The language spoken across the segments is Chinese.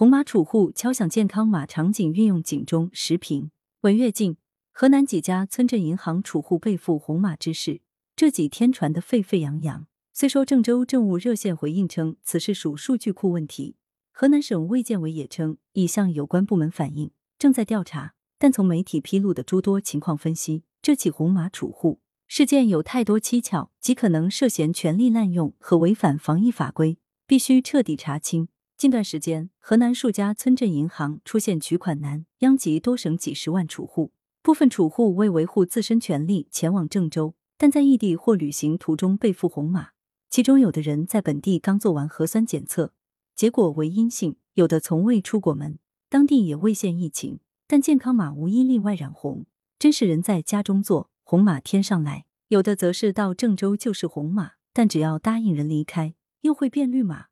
红码储户敲响健康码场景运用警钟时评。文跃进，河南几家村镇银行储户被赋红码之事，这几天传得沸沸扬扬。虽说郑州政务热线回应称此事属数据库问题，河南省卫健委也称已向有关部门反映，正在调查。但从媒体披露的诸多情况分析，这起红码储户事件有太多蹊跷，极可能涉嫌权力滥用和违反防疫法规，必须彻底查清。近段时间，河南数家村镇银行出现取款难，殃及多省几十万储户。部分储户为维护自身权利前往郑州，但在异地或旅行途中被赋红码。其中有的人在本地刚做完核酸检测，结果为阴性；有的从未出过门，当地也未现疫情，但健康码无一例外染红，真是人在家中坐，红码天上来；有的则是到郑州就是红码，但只要答应人离开，又会变绿码。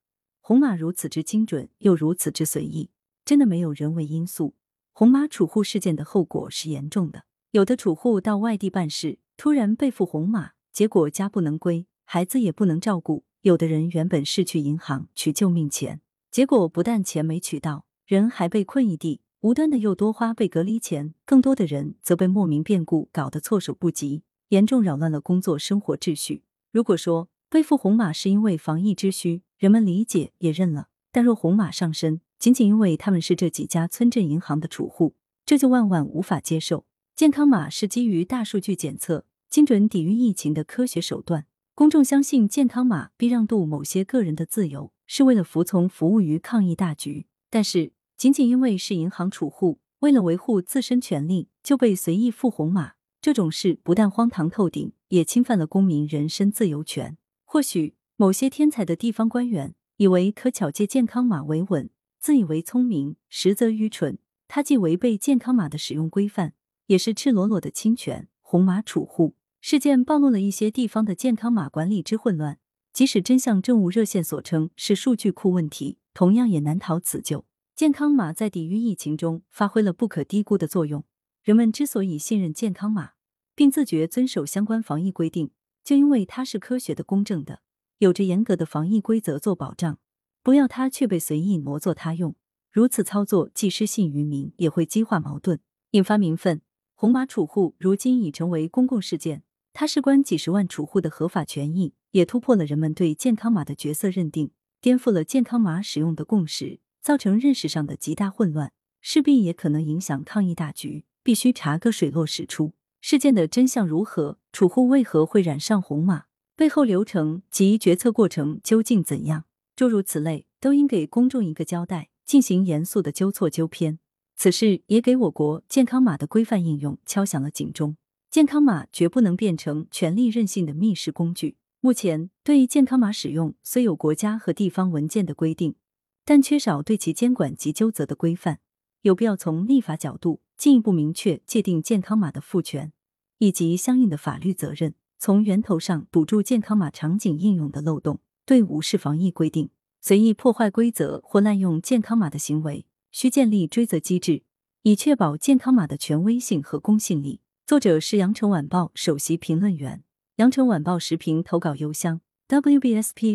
红码如此之精准，又如此之随意，真的没有人为因素。红码储户事件的后果是严重的，有的储户到外地办事，突然被赋红码，结果家不能归。孩子也不能照顾，有的人原本是去银行取救命钱，结果不但钱没取到，人还被困异地，无端的又多花被隔离钱，更多的人则被莫名变故搞得措手不及，严重扰乱了工作生活秩序。如果说背负红码是因为防疫之需，人们理解也认了；但若红码上身，仅仅因为他们是这几家村镇银行的储户，这就万万无法接受。健康码是基于大数据检测、精准抵御疫情的科学手段。公众相信健康码必让渡某些个人的自由，是为了服从服务于抗疫大局。但是，仅仅因为是银行储户，为了维护自身权利就被随意赋红码，这种事不但荒唐透顶，也侵犯了公民人身自由权。或许某些天才的地方官员以为可巧借健康码维稳，自以为聪明，实则愚蠢。他既违背健康码的使用规范，也是赤裸裸的侵权。红码储户。事件暴露了一些地方的健康码管理之混乱，即使真像政务热线所称是数据库问题，同样也难逃此咎。健康码在抵御疫情中发挥了不可低估的作用。人们之所以信任健康码，并自觉遵守相关防疫规定，就因为它是科学的、公正的，有着严格的防疫规则做保障。不要它却被随意挪作他用，如此操作既失信于民，也会激化矛盾，引发民愤。红码储户如今已成为公共事件。它事关几十万储户的合法权益，也突破了人们对健康码的角色认定，颠覆了健康码使用的共识，造成认识上的极大混乱，势必也可能影响抗疫大局。必须查个水落石出。事件的真相如何？储户为何会染上红码？背后流程及决策过程究竟怎样？诸如此类，都应给公众一个交代，进行严肃的纠错纠偏。此事也给我国健康码的规范应用敲响了警钟。健康码绝不能变成权力任性的密室工具。目前，对健康码使用虽有国家和地方文件的规定，但缺少对其监管及纠责的规范。有必要从立法角度进一步明确界定健康码的赋权以及相应的法律责任，从源头上堵住健康码场景应用的漏洞。对无视防疫规定、随意破坏规则或滥用健康码的行为，需建立追责机制，以确保健康码的权威性和公信力。作者是羊城晚报首席评论员，羊城晚报时评投稿邮箱 wbspycwb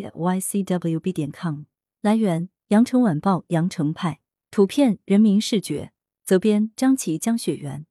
点 com。来源：羊城晚报羊城派，图片：人民视觉，责编：张琪江雪源。